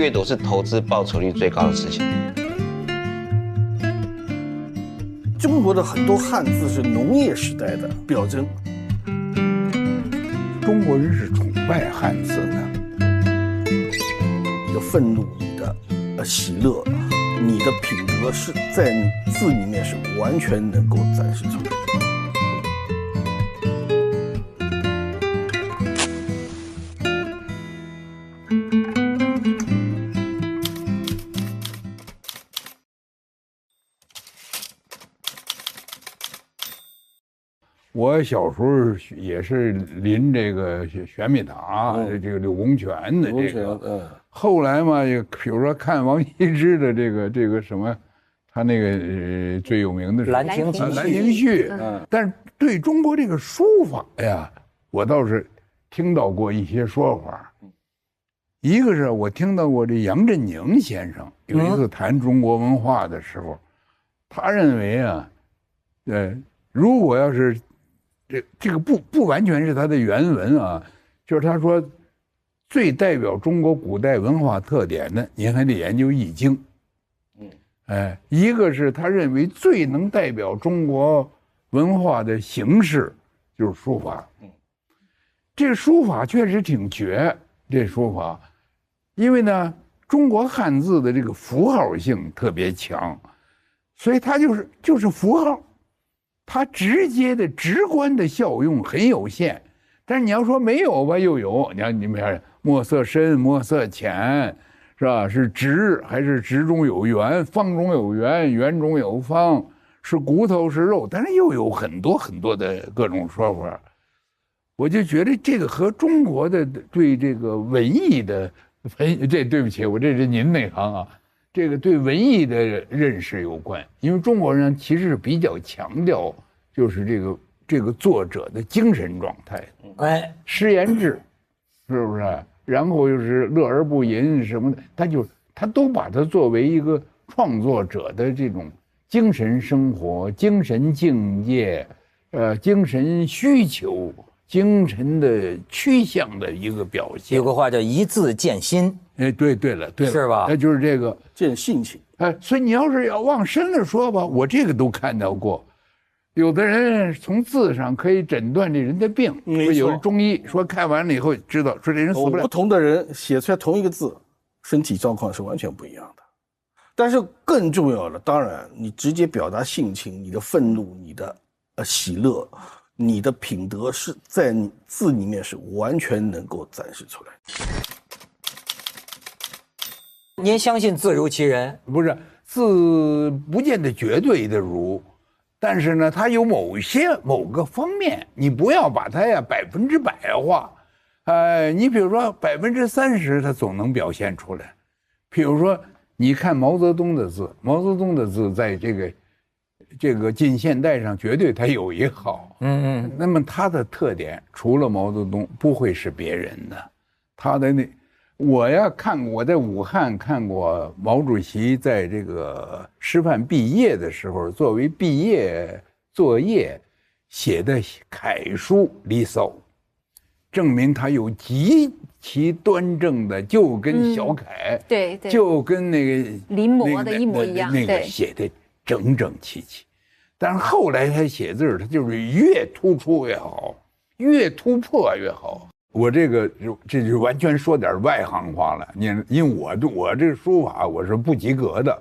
阅读是投资报酬率最高的事情。中国的很多汉字是农业时代的表征。中国人是崇拜汉字的。你的愤怒，你的喜乐，你的品德是在字里面是完全能够展示出来的。我小时候也是临这个玄秘塔，这个柳公权的这个。嗯。后来嘛，也比如说看王羲之的这个这个什么，他那个呃最有名的是《兰亭序》。兰亭序。嗯。但是对中国这个书法呀，我倒是听到过一些说法。一个是我听到过这杨振宁先生有一次谈中国文化的时候，他认为啊，呃，如果要是。这这个不不完全是他的原文啊，就是他说，最代表中国古代文化特点的，您还得研究《易经》。嗯，哎，一个是他认为最能代表中国文化的形式，就是书法。嗯，这书法确实挺绝，这书法，因为呢，中国汉字的这个符号性特别强，所以它就是就是符号。它直接的、直观的效用很有限，但是你要说没有吧，又有。你看，你们看，墨色深，墨色浅，是吧？是直还是直中有圆，方中有圆，圆中有方，是骨头是肉，但是又有很多很多的各种说法。我就觉得这个和中国的对这个文艺的文，这对不起，我这是您那行啊。这个对文艺的认识有关，因为中国人其实是比较强调，就是这个这个作者的精神状态。哎，诗言志，是不是？然后又是乐而不淫什么的，他就他都把它作为一个创作者的这种精神生活、精神境界，呃，精神需求、精神的趋向的一个表现。有个话叫“一字见心”。哎，对对了，对了，是吧？那就是这个见性情。哎，所以你要是要往深了说吧，我这个都看到过，有的人从字上可以诊断这人的病。有的中医说看完了以后知道，说这人死不了。不同的人写出来同一个字，身体状况是完全不一样的。但是更重要的，当然你直接表达性情，你的愤怒，你的呃喜乐，你的品德是在字里面是完全能够展示出来。您相信字如其人？不是字不见得绝对的如，但是呢，它有某些某个方面，你不要把它呀百分之百化。呃，你比如说百分之三十，它总能表现出来。比如说，你看毛泽东的字，毛泽东的字在这个这个近现代上绝对他有一好。嗯嗯。那么他的特点，除了毛泽东，不会是别人的。他的那。我呀，看我在武汉看过毛主席在这个师范毕业的时候，作为毕业作业写的楷书《离骚》，证明他有极其端正的，就跟小楷，对，就跟那个临摹的一模一样，那个写的整整齐齐。但是后来他写字，他就是越突出越好，越突破越好。我这个就这就完全说点外行话了。你因为我我这书法我是不及格的。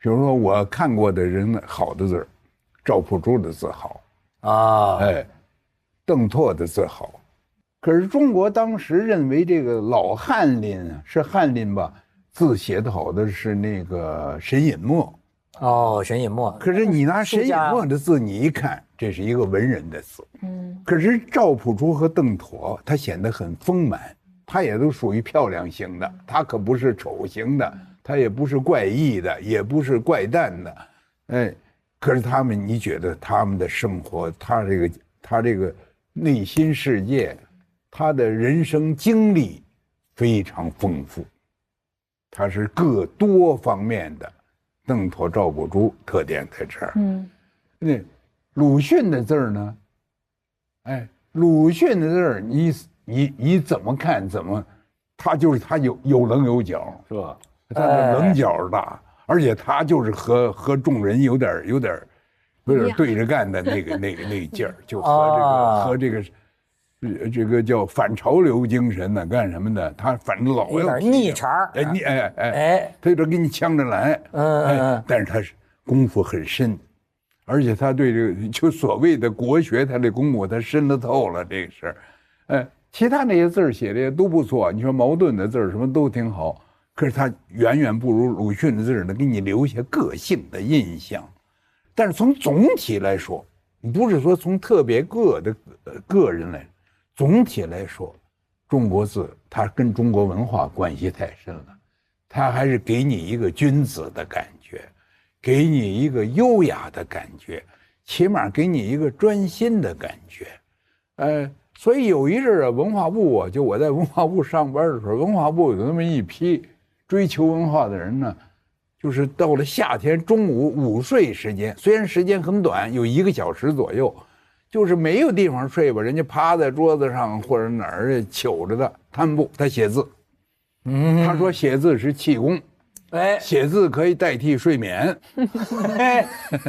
比如说我看过的人好的字赵朴初的字好啊，哎，邓拓的字好。可是中国当时认为这个老翰林是翰林吧，字写的好的是那个沈尹默。哦，沈尹默。可是你拿沈尹默的字，你一看。这是一个文人的字，嗯，可是赵朴初和邓妥，他显得很丰满，他也都属于漂亮型的，他可不是丑型的，他也不是怪异的，也不是怪诞的，哎，可是他们，你觉得他们的生活，他这个，他这个内心世界，他的人生经历非常丰富，他是各多方面的，邓拓、赵朴初特点在这儿，嗯，那。鲁迅的字儿呢？哎，鲁迅的字儿，你你你怎么看？怎么他就是他有有棱有角，是吧？他的棱角大，而且他就是和和众人有点有点有点对着干的那个那个那个劲儿，就和这啊个和这个。呃这个叫反潮流精神呢，干什么的？他反正老有点要逆茬儿哎，逆哎哎哎，他有点给你呛着来，嗯嗯但是他是功夫很深，而且他对这个就所谓的国学，他这功夫他深得透了这个事儿，哎，其他那些字儿写的也都不错，你说矛盾的字儿什么都挺好，可是他远远不如鲁迅的字儿呢，给你留下个性的印象。但是从总体来说，不是说从特别个的呃个人来，总体来说，中国字它跟中国文化关系太深了，它还是给你一个君子的感觉，给你一个优雅的感觉，起码给你一个专心的感觉，呃，所以有一阵儿啊，文化部啊，就我在文化部上班的时候，文化部有那么一批追求文化的人呢，就是到了夏天中午午睡时间，虽然时间很短，有一个小时左右，就是没有地方睡吧，人家趴在桌子上或者哪儿糗着的摊布，他写字。嗯，他说写字是气功，哎写字可以代替睡眠。哎，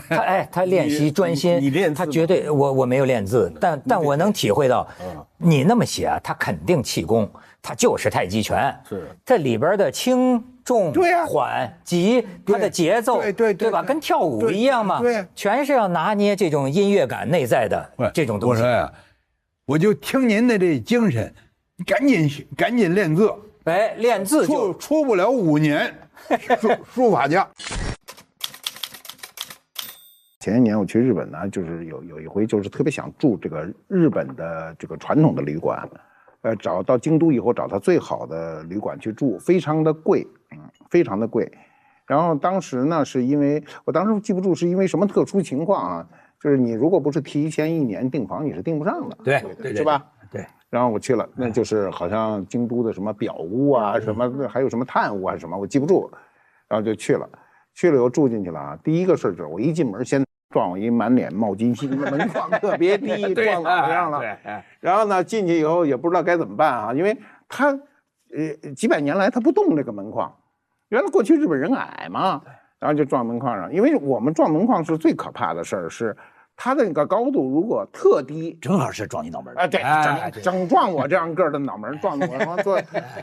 他哎他练习专心，你你练字他绝对我我没有练字，但但我能体会到，嗯你那么写啊，他肯定气功，他就是太极拳，是这里边的轻重、对呀缓急，它的节奏，对对对吧？对跟跳舞一样嘛，对全是要拿捏这种音乐感内在的喂这种东西我说。呀，我就听您的这精神，赶紧学赶紧练字，哎，练字出就出不了五年，书书法家。前一年我去日本呢，就是有有一回就是特别想住这个日本的这个传统的旅馆，呃，找到京都以后找到最好的旅馆去住，非常的贵，嗯，非常的贵。然后当时呢，是因为我当时记不住是因为什么特殊情况啊，就是你如果不是提前一年订房，你是订不上的，对对是吧？对。然后我去了，那就是好像京都的什么表屋啊，什么还有什么炭屋啊什么，我记不住，然后就去了。去了以后住进去了啊，第一个事儿就是我一进门先撞我一满脸冒金星，门框特别 低，撞脑袋上了。然后呢，进去以后也不知道该怎么办啊，因为他呃几百年来他不动这个门框，原来过去日本人矮嘛，然后就撞门框上。因为我们撞门框是最可怕的事儿，是它的那个高度如果特低，正好是撞你脑门儿啊，对，哎整整撞我这样个儿的脑门儿撞的我，然后坐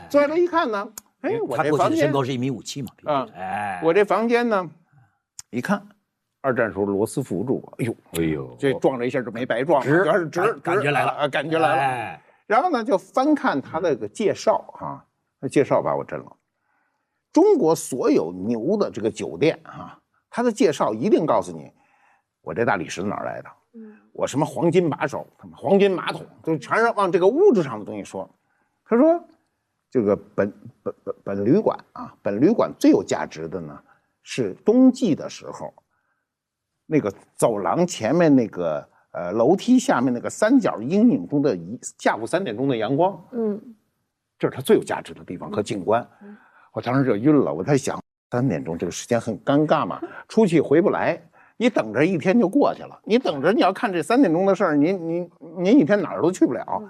坐下来一看呢，哎，我他这房间过去的身高是一米五七嘛，啊哎，我这房间呢，一看，二战时候罗斯福住过，哎呦，哎呦，这撞了一下就没白撞，直主要是直感感觉来了啊，感觉来了。哎然后呢，就翻看他那个介绍哈、那介绍把我震了。中国所有牛的这个酒店啊，他的介绍一定告诉你，我这大理石哪儿来的，我什么黄金把手，他妈黄金马桶，就全是往这个物质上的东西说。他说，这个本本本本旅馆啊，本旅馆最有价值的呢，是冬季的时候，那个走廊前面那个呃楼梯下面那个三角阴影中的一下午三点钟的阳光，嗯，这是它最有价值的地方和景观。我当时就晕了，我在想，三点钟这个时间很尴尬嘛，出去回不来，你等着一天就过去了，你等着你要看这三点钟的事儿，你你你一天哪儿都去不了。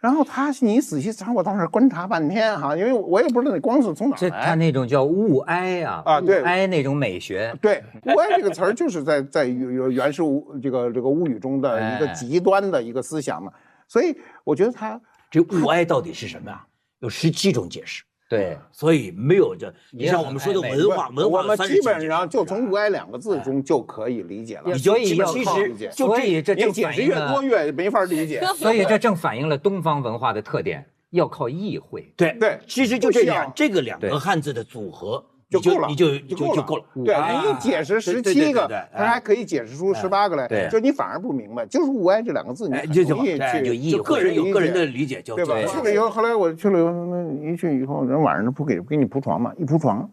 然后他，你仔细想，我当时观察半天哈，因为我也不知道那光是从哪儿来。他那种叫物哀啊，啊对物哀那种美学，对，物哀这个词儿就是在在原原始物这个这个物语中的一个哎极端的一个思想嘛，所以我觉得他这物哀到底是什么呀？有十七种解释，对，所以没有这，你像我们说的文化，文化我们基本上就从“无爱”两个字中就可以理解了。你就所以要其靠实就所以这你正解释越反映了多越没法理解。所以这正反映了东方文化的特点，要靠意会。对对其实就这不需要两这个两对个汉字的组合你就够了，你就就够了，够了。对，啊你解释十七个他还可以解释出十八个来。对就你反而不明白，就是“物哀”这两个字，你就容易去哎就就个人有个人的理解，就对吧？去了以后，后来我去了以后，那一去以后，人晚上不给不给你铺床嘛，一铺床，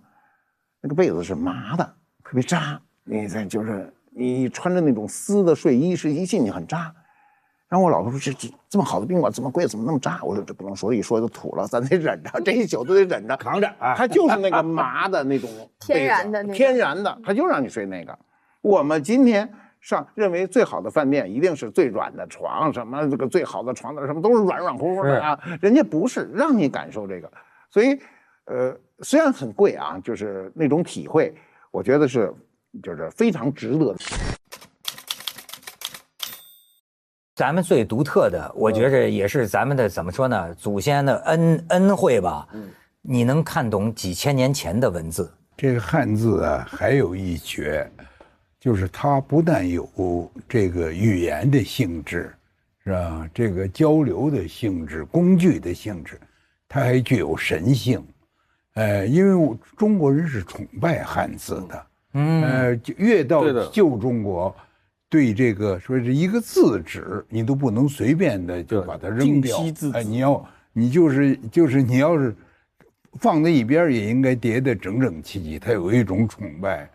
那个被子是麻的，特别扎。你在就是你穿着那种丝的睡衣，是一进去很扎。然后我老婆说：“这这这么好的宾馆这么贵，怎么那么扎？”我说：“这不能说，一说就土了，咱得忍着，这一宿都得忍着。”扛着啊。它就是那个麻的那种 天然的那种天然的，它就让你睡那个。我们今天上认为最好的饭店一定是最软的床，什么这个最好的床单什么都是软软乎乎的啊，人家不是让你感受这个，所以呃虽然很贵啊，就是那种体会，我觉得是就是非常值得的。咱们最独特的，我觉着也是咱们的怎么说呢？祖先的恩恩惠吧。嗯，你能看懂几千年前的文字？这个汉字啊，还有一绝，就是它不但有这个语言的性质，是吧？这个交流的性质、工具的性质，它还具有神性。呃，因为中国人是崇拜汉字的，嗯，呃，越到旧中国，对这个说是一个字纸，你都不能随便的就把它扔掉敬惜字，哎，你要你就是就是你要是放在一边，也应该叠得整整齐齐，它有一种崇拜。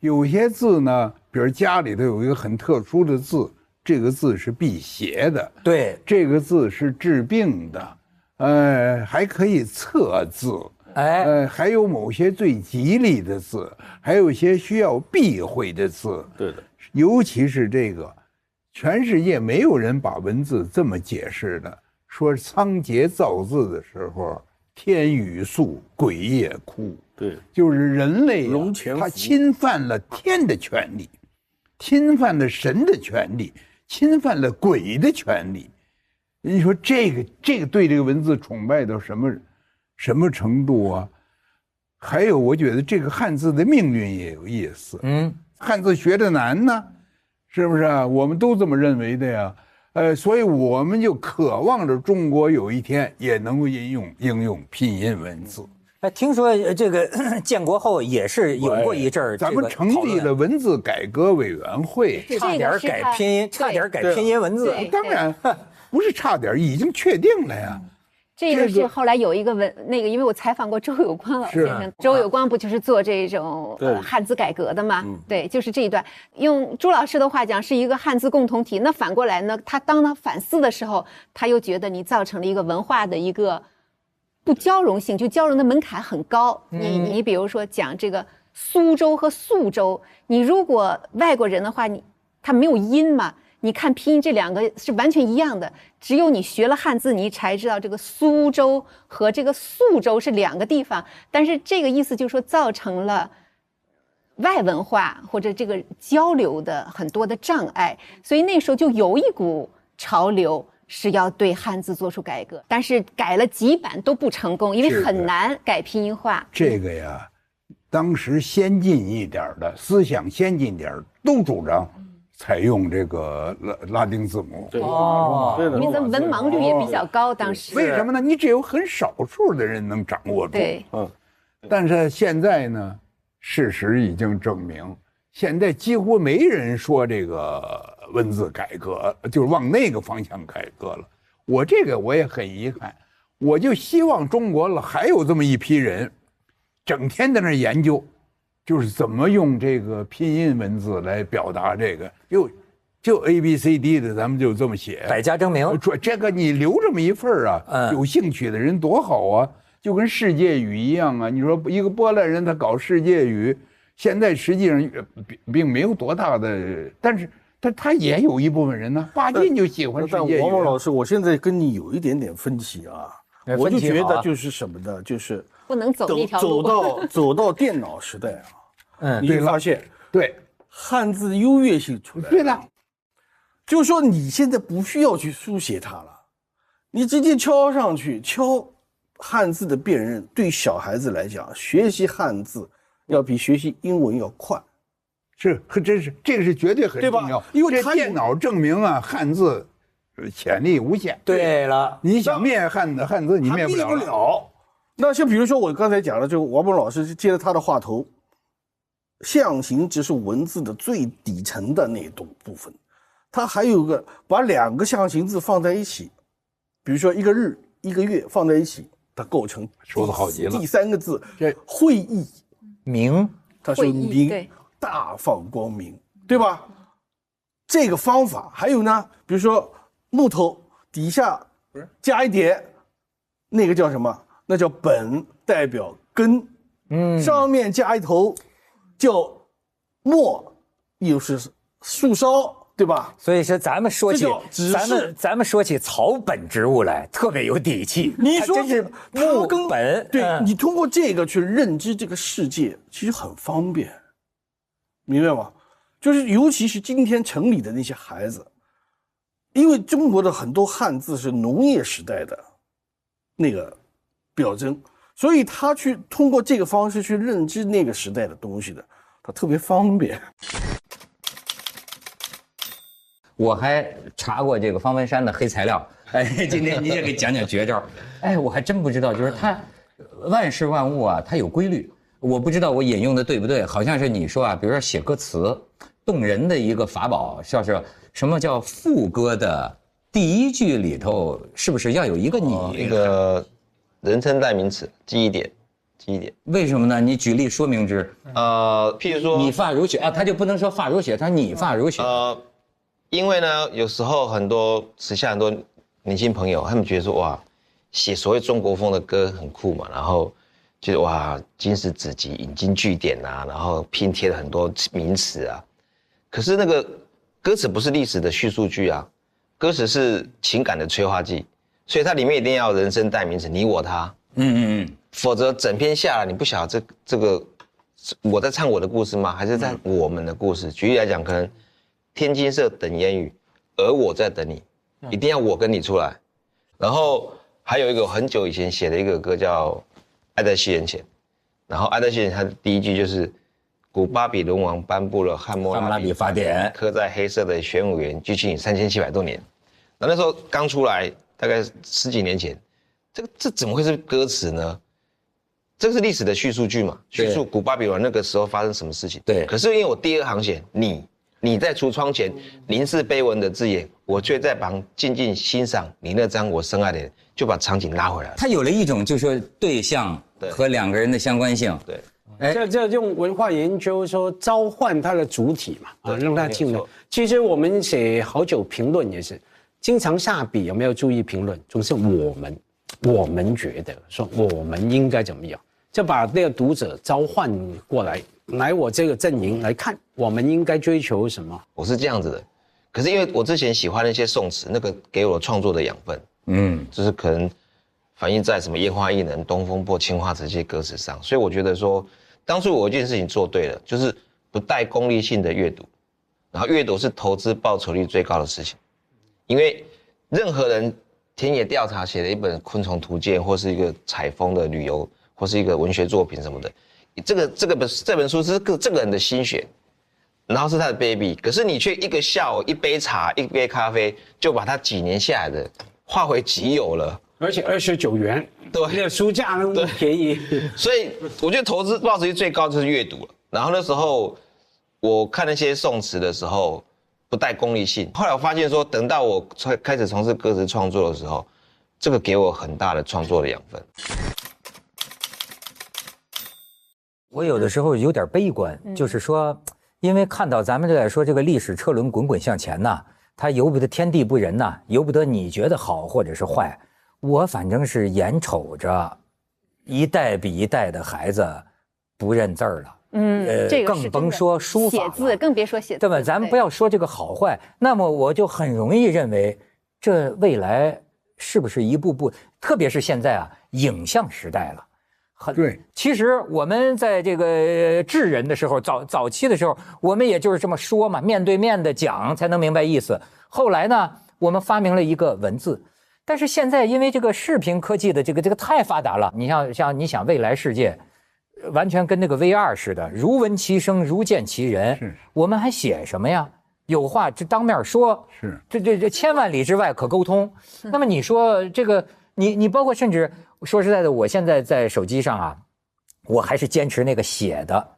有些字呢，比如家里头有一个很特殊的字，这个字是辟邪的，对，这个字是治病的，呃，还可以测字，哎，呃，还有某些最吉利的字，还有一些需要避讳的字，对的，尤其是这个，全世界没有人把文字这么解释的。说仓颉造字的时候，天雨粟，鬼夜哭，对，就是人类、他侵犯了天的权利，侵犯了神的权利，侵犯了鬼的权利。你说这个这个对这个文字崇拜到什么什么程度啊？还有，我觉得这个汉字的命运也有意思。嗯，汉字学的难呢，是不是啊？我们都这么认为的呀。呃，所以我们就渴望着中国有一天也能够应用应用拼音文字。哎，听说呃这个 建国后也是有过一阵儿，咱们成立了，文字改革委员会，差点儿改拼音，差点儿改拼音文字。当然不是差点，已经确定了呀。这个是后来有一个文那个，因为我采访过周有光老先是生，周有光不就是做这种呃汉字改革的吗？对，就是这一段。用朱老师的话讲，是一个汉字共同体。那反过来呢，他当他反思的时候，他又觉得你造成了一个文化的一个不交融性，就交融的门槛很高。你你比如说讲这个苏州和宿州，你如果外国人的话，你他没有音嘛。你看拼音这两个是完全一样的，只有你学了汉字，你才知道这个苏州和这个宿州是两个地方。但是这个意思就是说，造成了外文化或者这个交流的很多的障碍，所以那时候就有一股潮流是要对汉字做出改革，但是改了几版都不成功，因为很难改拼音化。这个呀，当时先进一点的思想先进点儿都主张采用这个拉拉丁字母。对。哦。对的。因为咱文盲率也比较高，当时。为什么呢？你只有很少数的人能掌握住。对，嗯，但是现在呢，事实已经证明，现在几乎没人说这个文字改革，就是往那个方向改革了。我这个我也很遗憾，我就希望中国了还有这么一批人，整天在那儿研究，就是怎么用这个拼音文字来表达这个，就就 A B C D 的，咱们就这么写。百家争鸣。说这个你留这么一份儿啊，嗯有兴趣的人多好啊，就跟世界语一样啊。你说一个波兰人他搞世界语，现在实际上呃并并没有多大的，但是他他也有一部分人呢，华进就喜欢世但界语啊。王蒙老师，我现在跟你有一点点分歧啊，我就觉得就是什么呢？就是不能走走那条路。走到 走到电脑时代啊，嗯你会发现对汉字优越性出来了。对了，就是说你现在不需要去书写它了，你直接敲上去，敲汉字的辨认，对小孩子来讲，学习汉字要比学习英文要快。是很真是这个是绝对很对吧重要，这因为电脑证明啊，汉字呃潜力无限。对了，你想灭汉的汉字，你他灭不了不了。那像比如说我刚才讲的，这个王蒙老师接着他的话头，象形只是文字的最底层的那种部分，它还有个把两个象形字放在一起，比如说一个日一个月放在一起，它构成说的好极了第三个字这会意，明它是会意明大放光明，对吧？这个方法还有呢，比如说木头底下加一点，那个叫什么？那叫本，代表根。嗯，上面加一头叫末，又是树梢，对吧？所以说咱们说起咱们咱们说起草本植物来，特别有底气。你说它真是木根本，对嗯你通过这个去认知这个世界，其实很方便，明白吗？就是尤其是今天城里的那些孩子，因为中国的很多汉字是农业时代的那个表征，所以他去通过这个方式去认知那个时代的东西的，他特别方便。我还查过这个方文山的黑材料，哎，今天你也给讲讲绝招。哎，我还真不知道，就是他万事万物啊，它有规律。我不知道我引用的对不对，好像是你说啊，比如说写歌词，动人的一个法宝，像是什么叫副歌的第一句里头，是不是要有一个你？哦一个人称代名词，记忆点，记忆点。为什么呢？你举例说明之。呃，譬如说，你发如雪啊，他就不能说发如雪，他说你发如雪。呃，因为呢，有时候很多时下很多年轻朋友，他们觉得说哇，写所谓中国风的歌很酷嘛，然后就是哇，经史子集、引经据典啊，然后拼贴了很多名词啊。可是那个歌词不是历史的叙述句啊，歌词是情感的催化剂，所以它里面一定要有人生代名词，你我他。嗯嗯嗯，否则整篇下来，你不晓得这这个我在唱我的故事吗？还是在我们的故事？举例来讲，可能天青色等烟雨，而我在等你，一定要我跟你出来。然后还有一个很久以前写的一个歌叫《爱在西元前》，然后《爱在西元前》它的第一句就是古巴比伦王颁布了汉谟拉比拉比法典刻在黑色的玄武岩，距今三千七百多年。那那时候刚出来，大概十几年前，这个这怎么会是歌词呢？这个是历史的叙述句嘛，叙述古巴比伦那个时候发生什么事情。对可是因为我第二行写你，你在橱窗前凝视碑文的字眼，我却在旁静静欣赏你那张我深爱的脸，就把场景拉回来了。他有了一种就是说对象对和两个人的相关性。对，哎这这用文化研究说召唤它的主体嘛，啊，对让它进来。其实我们写好久评论也是，经常下笔有没有注意评论？总是我们，我们觉得说我们应该怎么样，就把那个读者召唤过来，来我这个阵营来看，我们应该追求什么？我是这样子的。可是因为我之前喜欢那些宋词，那个给我创作的养分，嗯，就是可能反映在什么烟花易冷、东风破、青花瓷这些歌词上，所以我觉得说，当初我有一件事情做对了，就是不带功利性的阅读，然后阅读是投资报酬率最高的事情，因为任何人田野调查写的一本《昆虫图鉴》或是一个采风的旅游，或是一个文学作品什么的，这个这个本这本书是个这个人的心血，然后是他的 baby，可是你却一个下午一杯茶一杯咖啡就把他几年下来的化为己有了。而且二十九元，对那个书价那么便宜，所以我觉得投资报酬率最高就是阅读了。然后那时候我看那些宋词的时候，不带功利性。后来我发现说，等到我开开始从事歌词创作的时候，这个给我很大的创作的养分。我有的时候有点悲观，就是说，因为看到咱们这在说这个历史车轮滚滚向前呐，它由不得天地不仁呐，由不得你觉得好或者是坏，我反正是眼瞅着一代比一代的孩子不认字儿了。嗯，呃这个更甭说书法写字，更别说写字，对吧？咱们不要说这个好坏，那么我就很容易认为，这未来是不是一步步，特别是现在啊，影像时代了。很对，其实我们在这个智人的时候，早早期的时候，我们也就是这么说嘛，面对面的讲才能明白意思。后来呢，我们发明了一个文字，但是现在因为这个视频科技的这个这个太发达了，你像像你想未来世界，呃完全跟那个 VR 似的，如闻其声，如见其人。是我们还写什么呀？有话就当面说，是这这这千万里之外可沟通。那么你说这个，你你包括甚至说实在的，我现在在手机上啊，我还是坚持那个写的。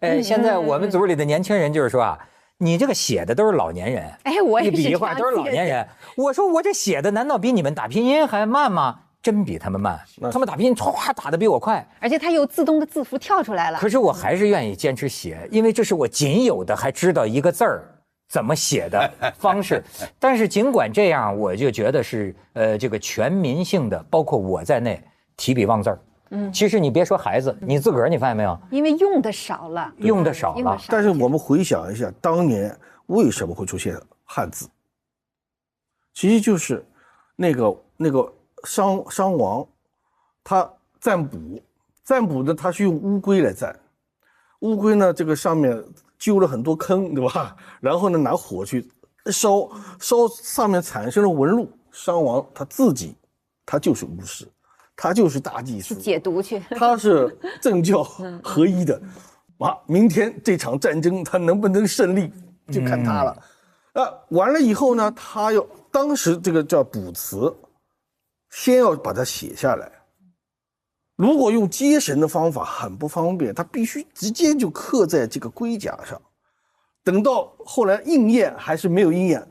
哎，现在我们组里的年轻人就是说啊，你这个写的都是老年人，哎，我也一是这笔一画都是老。年人。我说我这写的难道比你们打拼音还慢吗？真比他们慢，他们打拼音唰打的比我快。而且它又自动的字符跳出来了可。是我还是愿意坚持写，因为这是我仅有的还知道一个字儿怎么写的 方式。但是尽管这样，我就觉得是呃这个全民性的，包括我在内提笔忘字儿。嗯，其实你别说孩子，你自个儿你发现没有，因为用的少了，用的少了但是我们回想一下，当年为什么会出现汉字？其实就是那个那个商商王，他占卜，占卜的他是用乌龟来占，乌龟呢这个上面揪了很多坑，对吧？然后呢拿火去烧，烧上面产生了纹路，商王他自己他就是巫师，他就是大祭司，解读去，他是政教 合一的。啊，明天这场战争他能不能胜利，就看他了。啊，完了以后呢，他又当时这个叫卜辞，先要把它写下来。如果用接神的方法很不方便，它必须直接就刻在这个龟甲上。等到后来应验还是没有应验，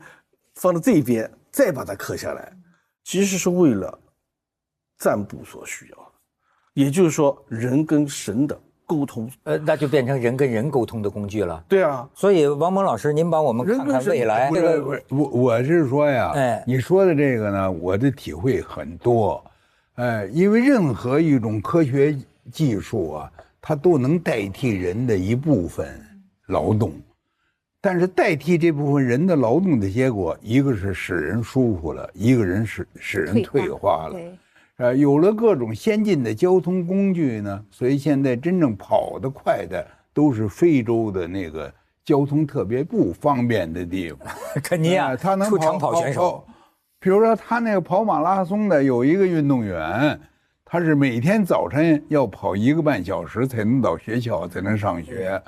放到这边再把它刻下来，其实是为了占卜所需要的。也就是说，人跟神的。沟通，呃，那就变成人跟人沟通的工具了。对啊，所以王蒙老师，您帮我们看看未来。这个我我是说呀，哎，你说的这个呢，我的体会很多，哎，因为任何一种科学技术啊，它都能代替人的一部分劳动，但是代替这部分人的劳动的结果，一个是使人舒服了，一个人使使人退化了。呃，有了各种先进的交通工具呢，所以现在真正跑得快的都是非洲的那个交通特别不方便的地方。肯尼亚，他能跑长跑选手，比如说他那个跑马拉松的有一个运动员，他是每天早晨要跑一个半小时才能到学校才能上学，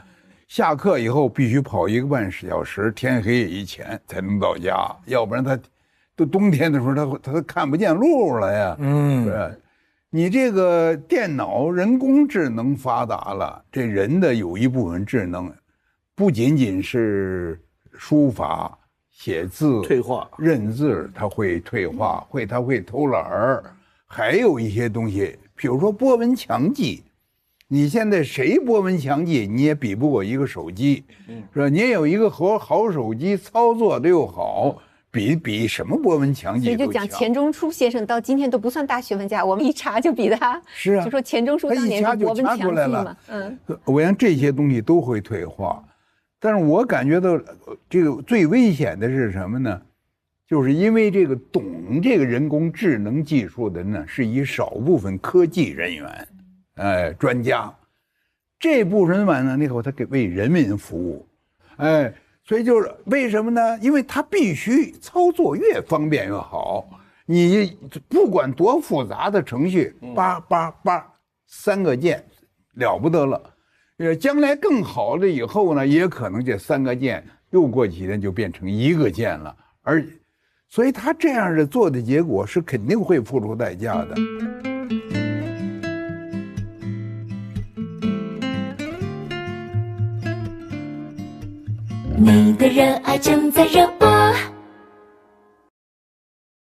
下课以后必须跑一个半小时，天黑以前才能到家，要不然他。都冬天的时候，他他都看不见路了呀。嗯，你这个电脑人工智能发达了，这人的有一部分智能，不仅仅是书法、写字、退化、认字，他会退化，会他会偷懒儿，还有一些东西，比如说波纹强记。你现在谁波纹强记，你也比不过一个手机，是吧？你有一个好好手机，操作的又好。比比什么博文强？所以就讲钱钟书先生到今天都不算大学问家，我们一查就比他。是啊，就说钱钟书当年是博文强记嘛。嗯，我想这些东西都会退化，但是我感觉到这个最危险的是什么呢？就是因为这个懂这个人工智能技术的呢，是以少部分科技人员，哎，专家，这部分完了以后，他给为人民服务，哎。所以就是为什么呢？因为它必须操作越方便越好。你不管多复杂的程序，叭叭叭，三个键，了不得了。呃，将来更好了以后呢，也可能这三个键又过几天就变成一个键了。而，所以他这样的做的结果是肯定会付出代价的。你的热爱正在热播。